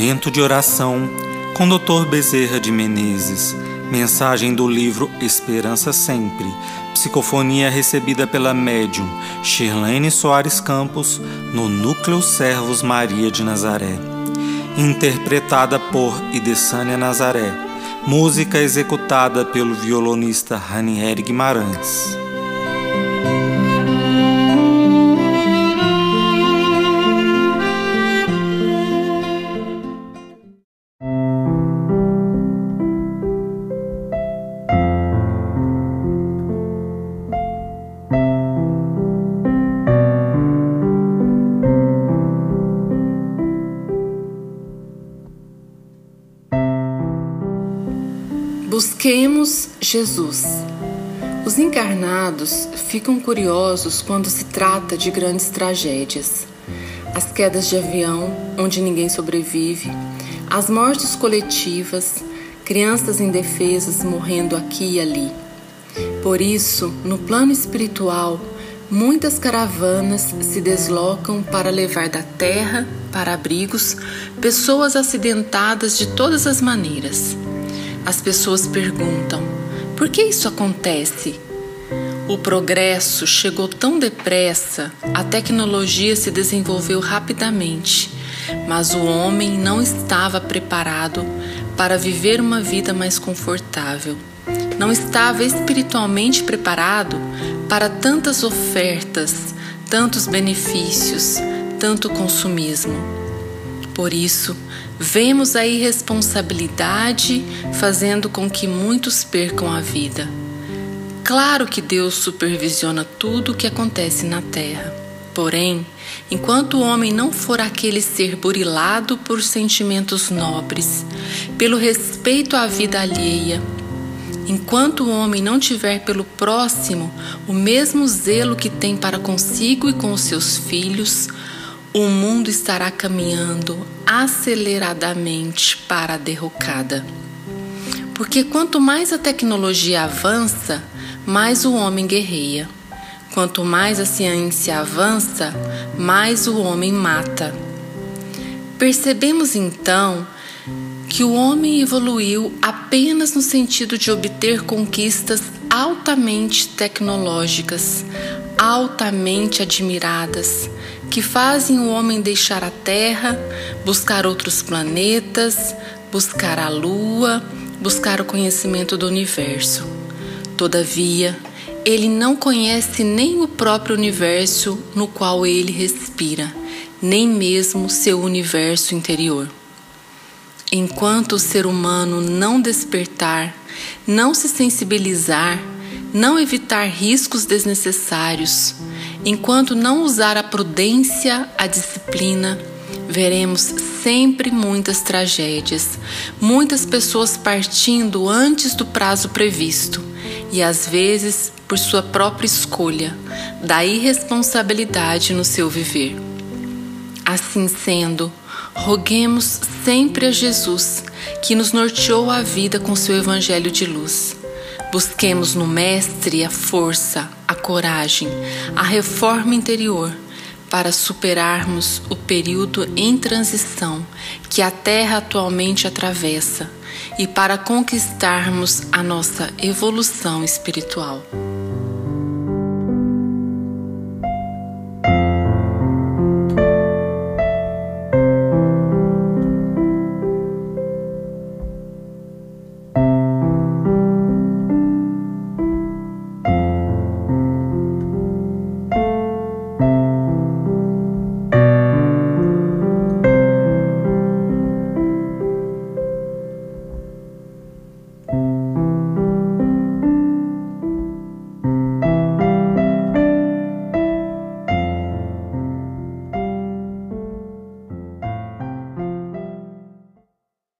Momento de oração com Dr. Bezerra de Menezes. Mensagem do livro Esperança Sempre. Psicofonia recebida pela médium Shirlene Soares Campos no Núcleo Servos Maria de Nazaré. Interpretada por Idessânia Nazaré. Música executada pelo violonista Ranieri Guimarães. Busquemos Jesus. Os encarnados ficam curiosos quando se trata de grandes tragédias. As quedas de avião, onde ninguém sobrevive, as mortes coletivas, crianças indefesas morrendo aqui e ali. Por isso, no plano espiritual, muitas caravanas se deslocam para levar da terra para abrigos pessoas acidentadas de todas as maneiras. As pessoas perguntam: por que isso acontece? O progresso chegou tão depressa, a tecnologia se desenvolveu rapidamente, mas o homem não estava preparado para viver uma vida mais confortável. Não estava espiritualmente preparado para tantas ofertas, tantos benefícios, tanto consumismo. Por isso, Vemos a irresponsabilidade fazendo com que muitos percam a vida. Claro que Deus supervisiona tudo o que acontece na terra. Porém, enquanto o homem não for aquele ser burilado por sentimentos nobres, pelo respeito à vida alheia, enquanto o homem não tiver pelo próximo o mesmo zelo que tem para consigo e com os seus filhos, o mundo estará caminhando aceleradamente para a derrocada. Porque quanto mais a tecnologia avança, mais o homem guerreia. Quanto mais a ciência avança, mais o homem mata. Percebemos então que o homem evoluiu apenas no sentido de obter conquistas altamente tecnológicas, altamente admiradas, que fazem o homem deixar a Terra, buscar outros planetas, buscar a Lua, buscar o conhecimento do universo. Todavia, ele não conhece nem o próprio universo no qual ele respira, nem mesmo seu universo interior. Enquanto o ser humano não despertar, não se sensibilizar, não evitar riscos desnecessários, enquanto não usar a prudência, a disciplina, veremos sempre muitas tragédias, muitas pessoas partindo antes do prazo previsto e às vezes por sua própria escolha, da irresponsabilidade no seu viver. Assim sendo, roguemos sempre a Jesus, que nos norteou a vida com seu evangelho de luz Busquemos no Mestre a força, coragem, a reforma interior para superarmos o período em transição que a Terra atualmente atravessa e para conquistarmos a nossa evolução espiritual.